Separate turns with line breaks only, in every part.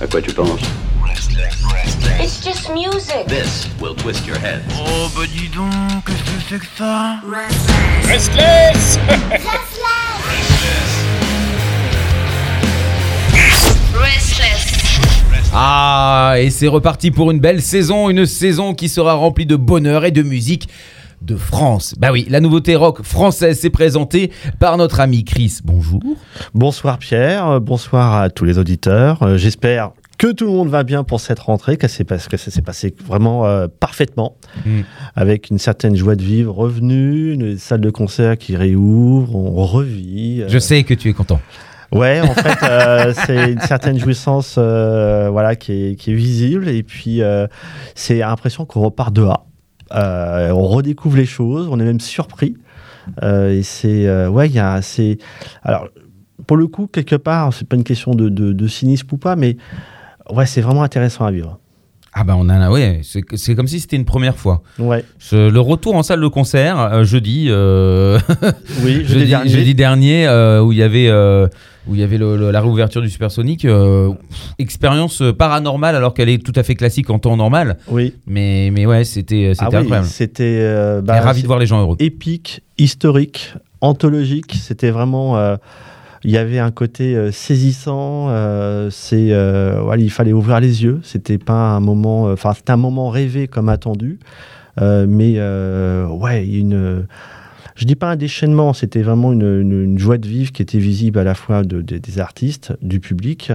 À quoi tu penses
It's just music.
This will twist your head.
Oh bah dis donc, qu'est-ce que c'est que ça
Restless
Restless.
Ah, et c'est reparti pour une belle saison, une saison qui sera remplie de bonheur et de musique de France. Bah oui, la nouveauté rock française s'est présentée par notre ami Chris. Bonjour.
Bonsoir Pierre, euh, bonsoir à tous les auditeurs. Euh, J'espère que tout le monde va bien pour cette rentrée, que, parce que ça s'est passé vraiment euh, parfaitement,
Mm.
avec une certaine joie de vivre revenue, une salle de concert qui réouvre, on revit. euh,
Je sais que tu es content.
Ouais, en fait, euh, c'est une certaine jouissance voilà, qui, est, qui est visible, et puis c'est l'impression qu'on repart de A. Euh, on redécouvre les choses, on est même surpris. Euh, et c'est. euh, ouais, il Alors, pour le coup, quelque part, c'est pas une question de, de, cynisme ou pas, mais c'est vraiment intéressant à vivre.
Ah bah on a, ouais, c'est c'est comme si c'était une première fois.
Ouais,
le retour en salle de concert euh, jeudi, euh,
oui, jeudi
jeudi,
dernier.
jeudi dernier, euh, où il y avait, euh, où il y avait le- le- la réouverture du Supersonic, expérience paranormale alors qu'elle est tout à fait classique en temps normal.
Oui,
Mais, mais ouais, c'était c'était
ah oui,
incroyable.
c'était. euh,
Et
bah,
ravi de voir les gens heureux.
épique, historique, anthologique. C'était vraiment. Il y avait un côté euh, saisissant. euh, c'est, euh, il fallait ouvrir les yeux. C'était pas un moment. Enfin, c'était un moment rêvé comme attendu. Mais ouais, une. Je dis pas un déchaînement, c'était vraiment une, joie de vivre qui était visible à la fois de- de- des artistes, du public,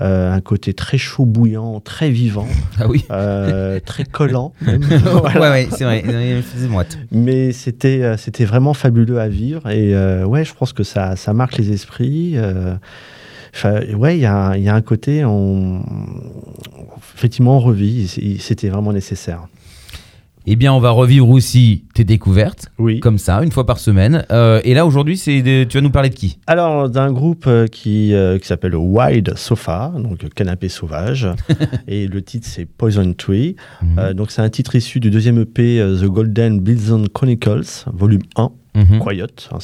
euh, un côté très chaud bouillant, très vivant,
Ah oui.
euh, très collant. même.
Ouais, ouais, c'est vrai. Il faisait moite.
Mais c'était euh, c'était vraiment fabuleux à vivre et ouais, je pense que ça, ça marque les esprits. enfin, ouais, il y, a un- il y a un côté, on, effectivement, on revit. C'était vraiment nécessaire.
Eh bien, on va revivre aussi tes découvertes,
Oui.
comme ça, une fois par semaine. Euh, et là, aujourd'hui, c'est de- tu vas nous parler de qui?
Alors, d'un groupe euh, qui, euh, qui s'appelle Wild Sofa, donc Canapé Sauvage, et le titre c'est Poison Tree.
Mhm.
Euh, donc, c'est un titre issu du deuxième EP The Golden Bison Chronicles, volume 1.
Mhm.
Quiet, hein,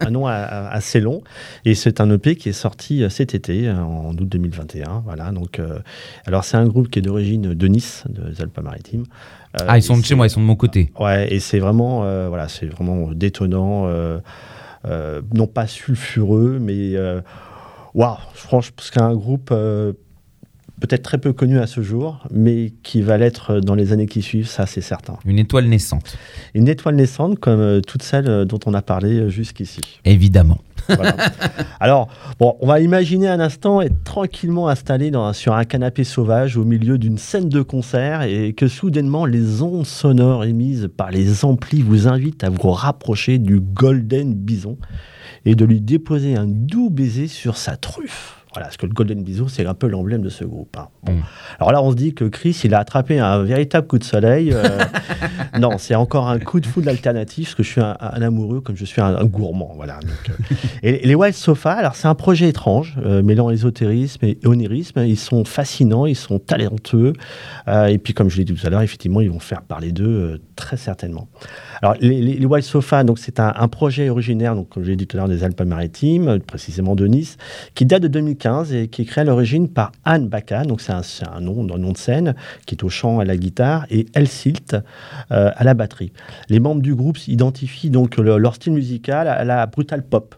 un, nom- un un assez long. Et c'est un EP qui est sorti euh, cet été, euh, en août 2021. Voilà, donc, euh, alors, c'est un groupe qui est d'origine de Nice, des Alpes-Maritimes. Euh,
Ah, ils sont de chez moi, ils sont de mon côté.
Ouais, et c'est vraiment, euh, voilà, c'est vraiment détonnant, non pas sulfureux, mais waouh, franchement, parce qu'un groupe peut-être très peu connu à ce jour, mais qui va l'être dans les années qui suivent, ça c'est certain.
Une étoile naissante,
Une étoile naissante comme euh, toutes celles euh, dont on a parlé euh, jusqu'ici.
évidemment.
Voilà. Alors, bon, on va imaginer un instant être tranquillement installé dans, sur un canapé sauvage au milieu d'une scène de concert et que soudainement les ondes sonores émises par les amplis vous invitent à vous rapprocher du Golden Bison et de lui déposer un doux baiser sur sa truffe. Voilà, parce que le Golden Bison, c'est un peu l'emblème de ce groupe. hein. Bon.
Mm.
Alors là, on se dit que Chris, il a attrapé un véritable coup de soleil. euh, non, c'est encore un coup de foudre alternatif, parce que je suis un, un amoureux, comme je suis un, un gourmand. Voilà. donc, euh. et les Wild Sofa, alors c'est un projet étrange, euh, mêlant ésotérisme et onirisme. Ils sont fascinants, ils sont talentueux. et puis, comme je l'ai dit tout à l'heure, effectivement, ils vont faire parler d'eux très certainement. Alors, les, les, les Wild Sofa, donc c'est un, un projet originaire, donc comme je l'ai dit tout à l'heure, des Alpes-Maritimes, précisément de Nice, qui date de 2015 et qui est créé à l'origine par Anne Baca, donc c'est un, nom, un nom de scène, qui est au chant, à la guitare, et El Silt euh, à la batterie. Les membres du groupe identifient donc le- leur style musical à la brutal pop.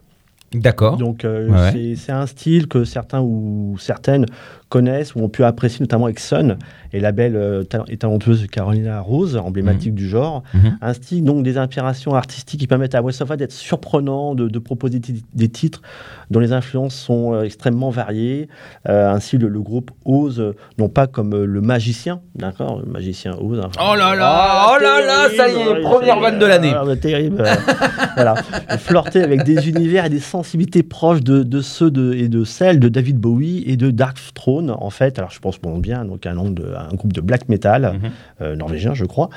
D'accord.
Donc euh,
Ouais,
c'est un style que certains ou certaines connaissent ou ont pu apprécier, notamment avec Sun et la belle euh, ta- et talentueuse Carolina Rose, emblématique du genre.
Mhm.
Un style donc des inspirations artistiques qui permettent à West of d'être surprenant, de, de proposer des titres dont les influences sont euh, extrêmement variées. Euh, ainsi, le, le groupe ose, euh, non pas comme euh, le magicien, d'accord, le magicien ose. hein.
Oh là là,
Ah,
oh là là, ça y est,
terrible,
première vanne de l'année.
ah, terrible. euh, voilà, flirter avec des univers et des sensibilités proches de, de ceux de, et de celles de David Bowie et de Dark Throne, en fait. Alors, je pense bon, bien, donc un, nom de, un groupe de black metal
Mhm.
euh, norvégien, je crois.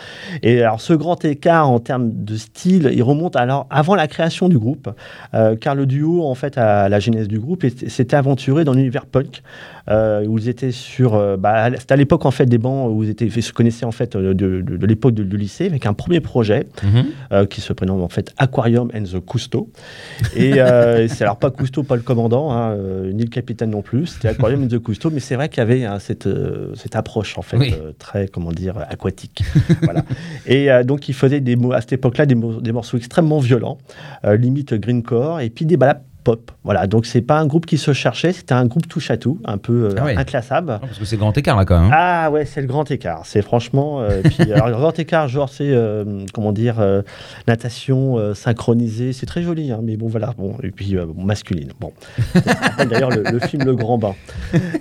Et alors, ce grand écart en termes de style, il remonte alors avant la création du groupe, euh, car le duo, en fait, à la genèse du groupe, était- s'était aventuré dans l'univers punk, euh, où ils étaient sur. bah, C'était à l'époque, en fait, des bancs où ils étaient, ils se connaissaient, en fait, de, de- de l'époque du lycée, avec un premier projet
Mhm.
qui se prénomme en fait Aquarium and the Cousteau. Et, c'est alors pas Cousteau, pas le commandant, hein, ni le capitaine non plus. C'était Aquarium de Cousteau, mais c'est vrai qu'il y avait hein, cette, euh, cette approche en fait
Oui.
euh, très comment dire aquatique. voilà. Et euh, donc il faisait des à cette époque-là des, des morceaux extrêmement violents, limite greencore, et puis des balades pop. Voilà. Donc c'est pas un groupe qui se cherchait, c'était un groupe touche à tout, un peu euh,
Ah ouais.
inclassable.
Parce que c'est grand écart là quand même. hein.
Ah ouais, c'est le grand écart. C'est franchement. euh, puis, alors, le grand écart, genre, c'est euh, comment dire, natation synchronisée. C'est très joli, hein, mais bon, voilà. Bon, et puis bon, masculine. Bon. D'ailleurs, le, le film Le Grand Bain.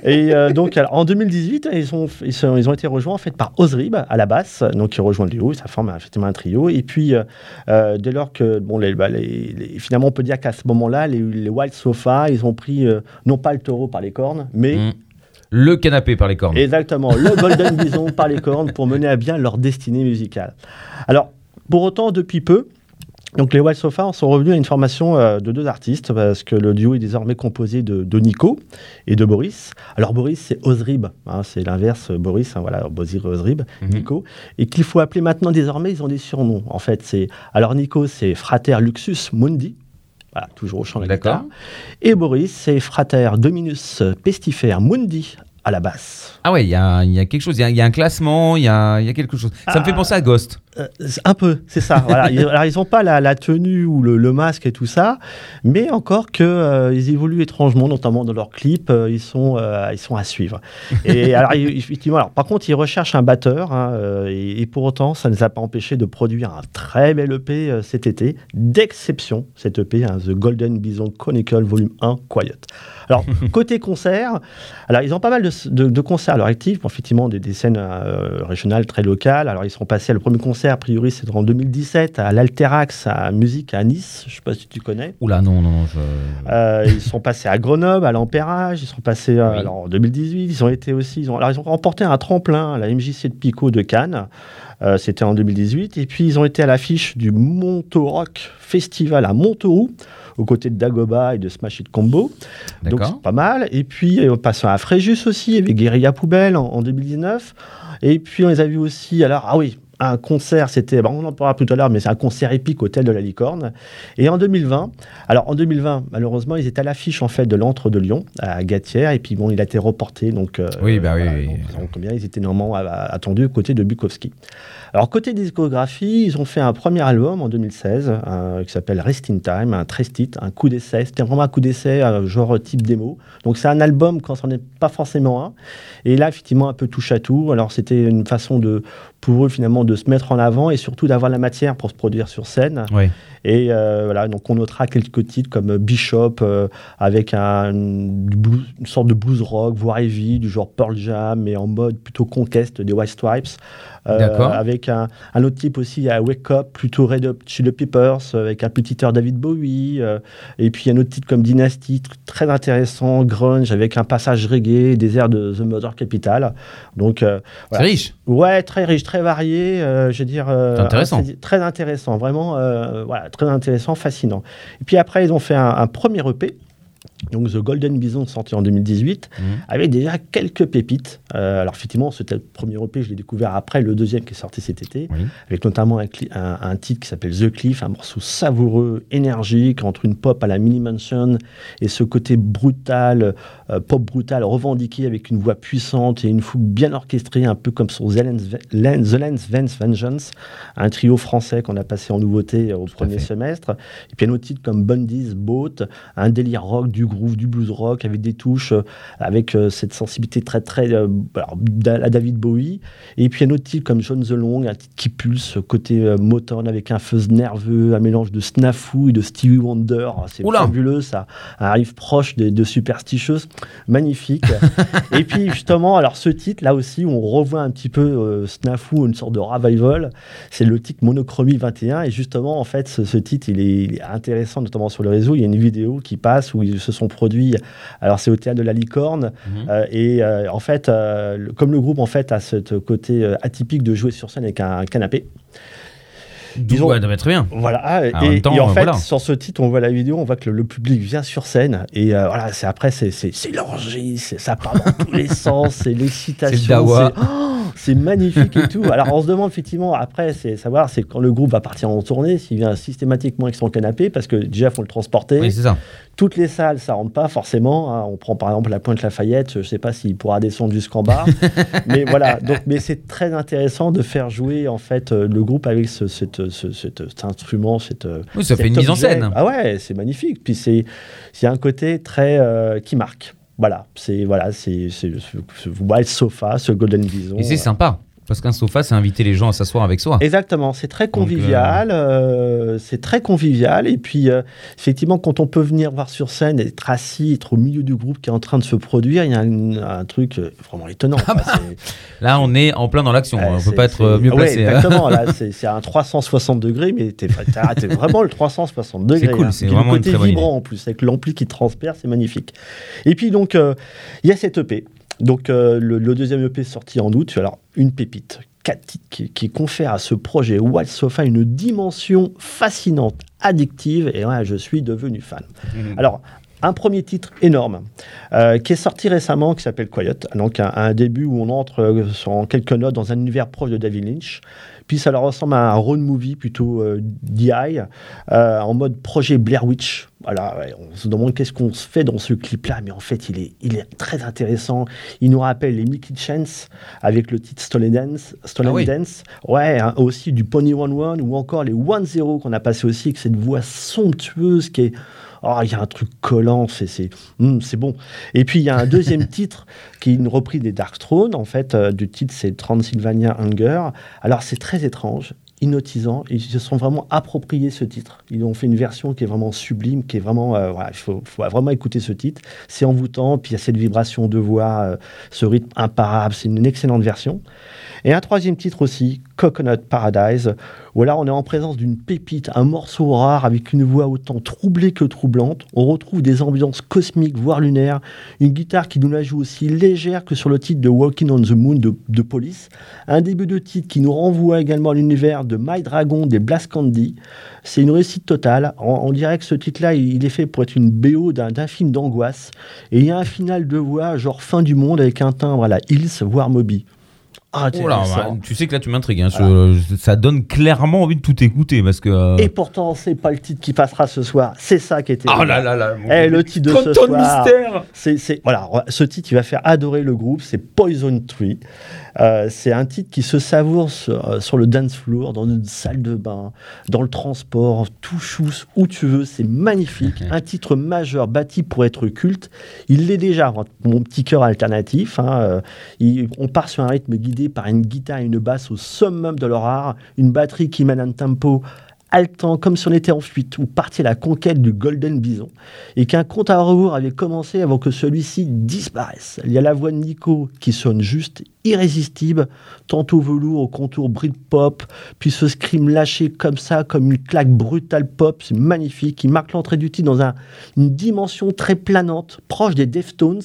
Et donc, alors, en 2018, ils ont, ils, sont- ils ont été rejoints en fait par Ozrib à la basse, donc qui rejoint le duo. Ça forme effectivement un trio. Et puis, dès lors que, bon, les, bah, les- les- finalement, on peut dire qu'à ce moment-là, les, les Wild Sofa, ils ont pris euh, non pas le taureau par les cornes, mais
Mm. Le canapé par les cornes.
Exactement, le Golden Bison par les cornes pour mener à bien leur destinée musicale. Alors, pour autant, depuis peu, donc les Wild Sofa en sont revenus à une formation euh, de deux artistes parce que le duo est désormais composé de, de Nico et de Boris. Alors Boris, c'est Ozrib, hein, c'est l'inverse, Boris, hein, voilà, Bozir Ozrib,
Mhm.
Nico, et qu'il faut appeler maintenant désormais, ils ont des surnoms. En fait, c'est alors Nico, c'est Frater Luxus Mundi. Voilà, toujours au chant de la
D'accord.
guitare. Et Boris, c'est Frater Dominus Pestifère Mundi à la basse.
Ah ouais, il y y a quelque chose, il y a, il y a un classement, il y a, y a quelque chose. Ça me fait
Ah.
penser à Ghost.
Euh, un peu, c'est ça. voilà. Ils- Alors, ils n'ont pas la, la tenue ou le, le masque et tout ça, mais encore que euh, ils évoluent étrangement, notamment dans leurs clips. euh, ils, sont, ils sont à suivre. Et alors, ils- effectivement, alors, par contre, ils recherchent un batteur, hein, et, et pour autant, ça ne les a pas empêchés de produire un très bel EP cet été, d'exception, cet EP, hein, The Golden Bison Chronicle Volume 1 Quiet. Alors, côté concert, alors ils ont pas mal de, de- de concerts à leur actif, bon, effectivement des, des scènes régionales très locales. Alors ils sont passés, le premier concert, a priori, c'est en 2017 à l'Alterax à Musique à Nice, je sais pas si tu connais.
Oula, non, non, non. Je...
Euh, ils sont passés à Grenoble, à l'Empérage, ils sont passés euh,
Oui.
alors, en 2018, ils ont été aussi, ils ont, alors ils ont remporté un tremplin à la MJC de Pico de Cannes, euh, c'était en 2018, et puis ils ont été à l'affiche du Rock Festival à Montauroux, aux côtés de Dagoba et de Smash It Combo. Donc c'est pas mal. Et puis euh, passant à Fréjus aussi, avec Guérilla Poubelle en, en 2019. Et puis on les a vus aussi, alors, ah oui, un concert, c'était, bon, on en parlera tout à l'heure, mais c'est un concert épique Hôtel de la Licorne. Et en 2020, alors en 2020, malheureusement, ils étaient à l'affiche en fait de l'Antre de Lyon, à Gatière, et puis bon, il a été reporté, donc. euh,
Oui, bah oui, oui.
donc, donc, bien, ils étaient normalement attendus côté de Bukowski. Alors, côté discographie, ils ont fait un premier album en 2016 euh, qui s'appelle Rest in Time, un trestit, un coup d'essai. C'était vraiment un coup d'essai, euh, genre type démo. Donc, c'est un album quand c'en est pas forcément un. Et là, effectivement, un peu touche à tout. Alors, c'était une façon de, pour eux, finalement, de se mettre en avant et surtout d'avoir la matière pour se produire sur scène. Et euh, voilà, donc on notera quelques titres comme Bishop euh, avec un, blues- une sorte de blues rock, voire heavy, du genre Pearl Jam, mais en mode plutôt conquest des White Stripes. Euh. Avec un, un autre type aussi à Wake Up, plutôt Red Hot Chili Peppers, avec un petit titre David Bowie. euh, et puis un autre titre comme Dynasty, tr- très intéressant, grunge, avec un passage reggae, des airs de The Mother Capital. Donc euh,
C'est riche.
Ouais, très riche, très varié. je veux dire.
C'est intéressant.
Très intéressant, vraiment. voilà, très intéressant, fascinant. Et puis après, ils ont fait un, un premier EP. Donc The Golden Bison sorti en 2018
Mhm.
avec déjà quelques pépites. Euh, alors effectivement, c'était le premier EP, je l'ai découvert après le deuxième qui est sorti cet été,
Oui.
avec notamment un, un- un titre qui s'appelle The Cliff, un morceau savoureux, énergique, entre une pop à la Mini Mansion et ce côté brutal, pop brutal, revendiqué avec une voix puissante et une fougue bien orchestrée, un peu comme sur The Lens, Vance Vengeance, un trio français qu'on a passé en nouveauté euh, au
Tout
premier semestre. Et puis un autre titre comme Bundy's Boat, un délire rock, du groove, du blues rock, avec des touches, euh, avec euh, cette sensibilité très très euh, à David Bowie. Et puis un autre titre comme John the Long, un titre qui pulse, côté euh, Motown, avec un fuzz nerveux, un mélange de Snafu et de Stevie Wonder. Ah, C'est fabuleux, ça arrive proche de, de Superstitious, magnifique. et puis justement, alors ce titre, là aussi, on revoit un petit peu euh, Snafu, une sorte de revival. C'est le titre Monochromie 21. Et justement, en fait, ce, ce titre, il est, il est intéressant, notamment sur le réseau. Il y a une vidéo qui passe où ils se sont produits. Alors, c'est au théâtre de la Licorne.
Mhm.
Euh, et euh, en fait, le- comme le groupe en fait a ce côté atypique de jouer sur scène avec un canapé.
D'où-
ont-
ouais, mais très bien.
Voilà.
En
et,
temps,
et en
euh,
fait,
voilà.
sur ce titre, on voit la vidéo, on voit que le, le public vient sur scène. Et euh, voilà, c'est après, c'est l'orgie, c'est- ça part dans tous les sens, c'est l'excitation.
C'est le dawa.
c'est- oh, c'est magnifique et tout. Alors on se demande effectivement après, c'est savoir c'est quand le groupe va partir en tournée, s'il vient systématiquement avec son canapé, parce que déjà faut le transporter.
Oui, c'est ça.
Toutes les salles, ça rentre pas forcément. hein. On prend par exemple la Pointe Lafayette, je sais pas s'il pourra descendre jusqu'en bas, mais voilà. Donc, mais c'est très intéressant de faire jouer en fait euh, le groupe avec ce, cette- ce- cette- cet instrument, cette. euh,
Oui, ça
cet
fait une mise en scène.
Ah ouais, c'est magnifique. Puis c'est c'est un côté très euh, qui marque. Voilà, c'est voilà, c'est c'est ce, Sofa, ce Golden Bison.
Et c'est sympa. Parce qu'un sofa, c'est inviter les gens à s'asseoir avec soi.
Exactement, c'est très convivial, euh, c'est très convivial. Et puis, euh, effectivement, quand on peut venir voir sur scène, être assis, être au milieu du groupe qui est en train de se produire, il y a un, un truc euh, vraiment étonnant.
Ah bah,
C'est-
Là, on est en plein dans l'action. On
c'est-
peut pas être
c'est-
euh, mieux placé. hein.
exactement. Là, c'est c'est un 360 degrés, mais t'es vraiment le 360 degrés.
cool,
hein.
c'est vraiment
le
une
côté
très bonne
vibrant en plus, avec l'ampli qui transperce, c'est magnifique. Et puis donc, euh, il y a cette EP. Donc euh, le, le deuxième EP sorti en août. Alors une pépite, quatre titres qui, qui confère à ce projet Wild Sofa une dimension fascinante, addictive. Et ouais, je suis devenu fan. Alors, un premier titre énorme euh, qui est sorti récemment qui s'appelle Quiet. Donc, un, un début où on entre euh, en quelques notes dans un univers proche de David Lynch. Puis ça leur ressemble à un road movie plutôt euh, DI euh, en mode projet Blair Witch. Voilà, ouais, on se demande qu'est-ce qu'on se fait dans ce clip-là, mais en fait, il est, il est très intéressant. Il nous rappelle les Mickey Chance avec le titre Stolen Dance. Stolen
Ah oui.
Dance. Ouais, hein, aussi du Pony One One ou encore les One Zero qu'on a passé aussi avec cette voix somptueuse qui est. Oh, il y a un truc collant, c'est c'est c'est bon. Et puis il y a un deuxième titre qui est une reprise des Dark Throne. En fait, euh, du titre c'est Transylvania Hunger. Alors c'est très étrange, hypnotisant. Ils se sont vraiment appropriés ce titre. Ils ont fait une version qui est vraiment sublime, qui est vraiment. euh, voilà, il faut, faut vraiment écouter ce titre. C'est envoûtant, puis il y a cette vibration de voix, euh, ce rythme imparable. C'est une excellente version. Et un troisième titre aussi, Coconut Paradise, où là on est en présence d'une pépite, un morceau rare avec une voix autant troublée que troublante. On retrouve des ambiances cosmiques, voire lunaires, une guitare qui nous la joue aussi légère que sur le titre de Walking on the Moon de, Police, un début de titre qui nous renvoie également à l'univers de My Dragon des Blast Candy. C'est une réussite totale. On, dirait que ce titre-là, il est fait pour être une BO d'un d'un film d'angoisse. Et il y a un final de voix, genre fin du monde, avec un timbre à la Hills, voire Moby. Ah,
Oh là, bah, tu sais que là, tu m'intrigues. hein. Ça donne clairement envie de tout écouter parce que. euh,
Et pourtant, c'est pas le titre qui passera ce soir. C'est ça qui était.
Oh là là là.
Eh, le titre de ce soir.
mystère.
C'est, c'est- voilà, ce titre, il va faire adorer le groupe. C'est Poison Tree. Euh, c'est un titre qui se savoure sur, euh, sur le dance floor, dans une salle de bain, dans le transport, tout chousse, où tu veux. C'est magnifique. un titre majeur bâti pour être culte. Il l'est déjà, mon petit cœur alternatif. hein. Euh, il- on part sur un rythme guidé par une guitare et une basse au summum de leur art, une batterie qui mène un tempo haletant comme si on était en fuite ou parti à la conquête du Golden Bison et qu'un compte à rebours avait commencé avant que celui-ci disparaisse. Il y a la voix de Nico qui sonne juste irrésistible, tantôt velours au contour Britpop, puis ce scream lâché comme ça, comme une claque brutale pop, c'est magnifique, qui marque l'entrée du titre dans un- une dimension très planante, proche des Deftones.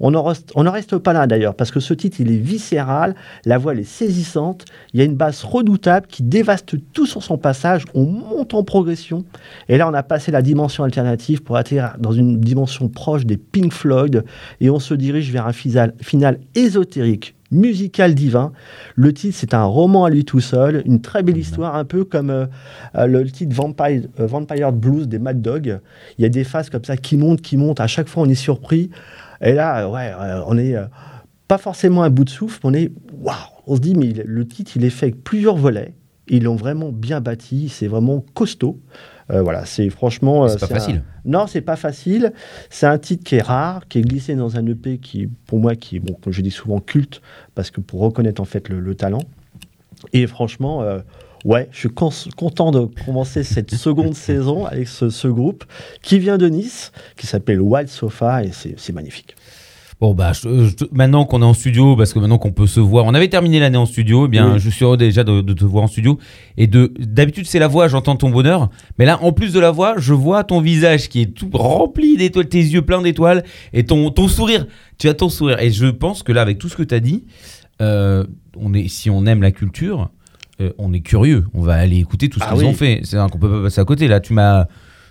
On n'en reste, on n'en reste pas là d'ailleurs, parce que ce titre, il est viscéral, la voix elle est saisissante, il y a une basse redoutable qui dévaste tout sur son passage, on monte en progression, et là on a passé la dimension alternative pour atterrir dans une dimension proche des Pink Floyd, et on se dirige vers un final, final ésotérique, musical divin. Le titre, c'est un roman à lui tout seul, une très belle histoire, un peu comme euh, euh, le titre Vampire, euh, Vampire Blues des Mad Dog. Il y a des phases comme ça qui montent, qui montent, à chaque fois on est surpris. Et là, ouais, on est pas forcément à bout de souffle, on est waouh On se dit, mais le titre, il est fait avec plusieurs volets. Ils l'ont vraiment bien bâti, c'est vraiment costaud. Euh, voilà, c'est franchement. euh,
C'est pas
un-
facile.
Non, c'est pas facile. C'est un titre qui est rare, qui est glissé dans un EP qui, pour moi, qui est, bon, comme je dis souvent, culte, parce que pour reconnaître en fait le, le talent. Et franchement, euh, ouais, je suis content de commencer cette seconde saison avec ce, ce groupe qui vient de Nice, qui s'appelle Wild Sofa, et c'est magnifique.
Bon bah je- je- maintenant qu'on est en studio, parce que maintenant qu'on peut se voir, on avait terminé l'année en studio, eh bien
Oui.
je suis heureux déjà de, de te voir en studio. Et de d'habitude c'est la voix, j'entends ton bonheur, mais là en plus de la voix, je vois ton visage qui est tout rempli d'étoiles, tes yeux pleins d'étoiles et ton ton sourire. Tu as ton sourire et je pense que là avec tout ce que tu as dit, euh, on est si on aime la culture, euh, on est curieux, on va aller écouter tout ce
Ah
qu'ils
oui.
ont fait. C'est qu'on peut pas passer à côté. Là tu m'as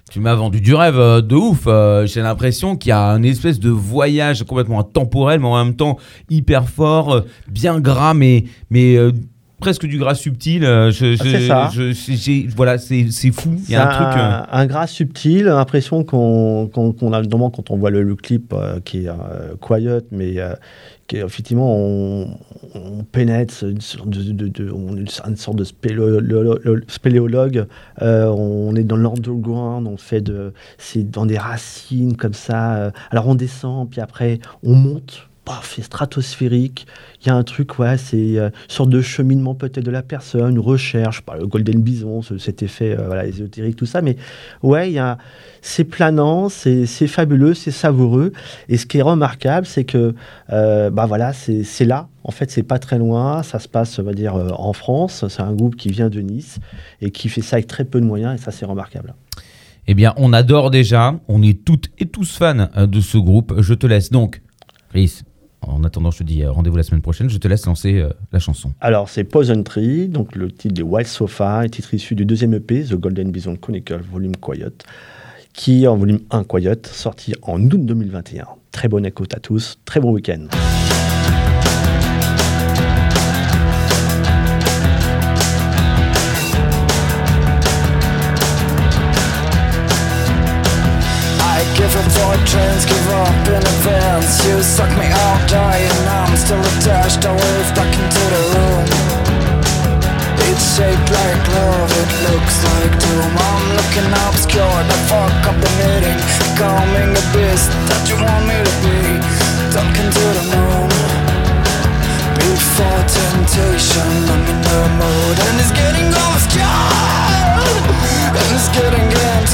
tu m'as vendu du rêve euh, de ouf. Euh, J'ai l'impression qu'il y a un espèce de voyage complètement intemporel, mais en même temps hyper fort, euh, bien gras, mais, presque du gras subtil. Euh, Je,
c'est ça.
je- voilà, c'est c'est fou. Il y a un truc. euh,
un, gras subtil, l'impression qu'on a notamment quand on voit le, le clip euh, qui est euh, quiet, mais qui est, effectivement on, on pénètre une sorte de, une sorte de spéléologue. on est dans l'underground, on fait de, c'est dans des racines comme ça. alors on descend, puis après on monte. Paf, c'est stratosphérique. Il y a un truc, ouais, c'est euh, une sorte de cheminement peut-être de la personne, recherche, par le Golden Bison, ce- cet effet euh, voilà, ésotérique, tout ça. Mais ouais, c'est planant, c'est, fabuleux, c'est savoureux. Et ce qui est remarquable, c'est que euh, bah voilà, c'est, là. En fait, c'est pas très loin. Ça se passe, on va dire, euh, en France. C'est un groupe qui vient de Nice et qui fait ça avec très peu de moyens. Et ça, c'est remarquable.
Eh bien, on adore déjà. On est toutes et tous fans de ce groupe. Je te laisse donc, Chris. En attendant, je te dis euh, rendez-vous la semaine prochaine. Je te laisse lancer euh, la chanson.
Alors, c'est Poison Tree, donc le titre des Wild Sofa, titre issu du deuxième EP, The Golden Bison Chronicle Volume Quiet, qui en volume 1 Quiet, sorti en août 2021. Très bonne écoute à tous, très bon week-end.
Trains, give up in advance. You suck me out, dying. I'm still attached. I wave back into the room. It's shaped like love, it looks like doom. I'm looking obscure, the fuck up the meeting. Becoming the beast that you want me to be. Talking to the moon. Before temptation, I'm in the mood, and it's getting obscure. And it's getting intense.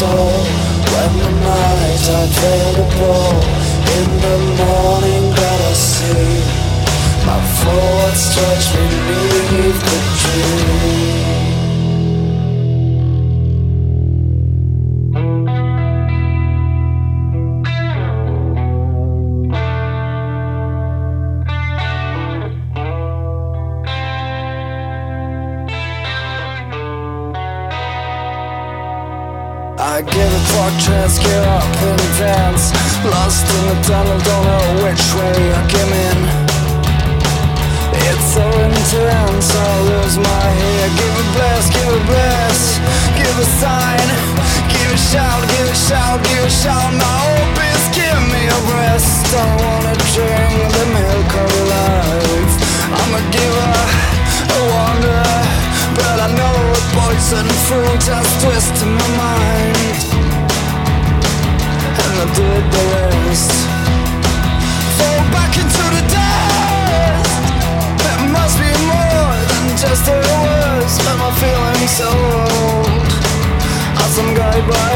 stole When the nights are tradeable In the morning that I see My thoughts stretch me the Fall back into the dust. Must be more than just the words But my feelings so old As some guy by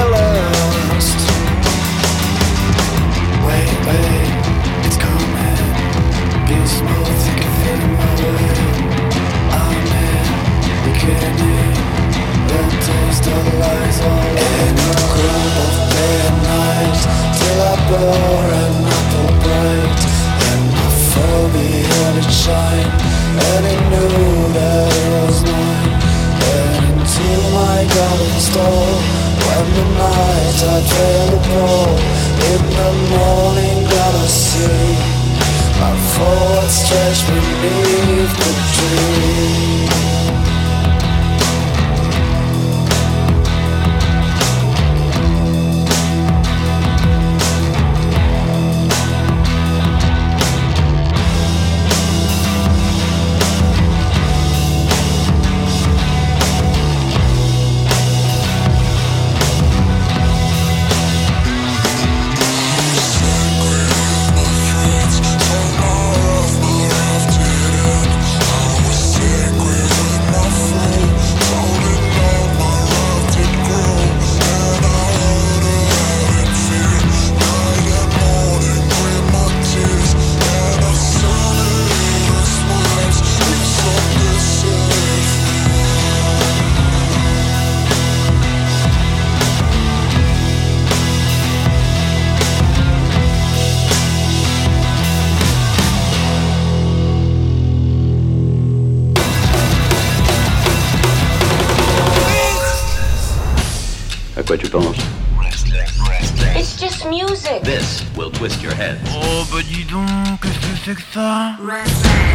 twist your head.
Oh bah dis donc, qu'est-ce que c'est que ça?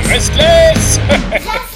Restless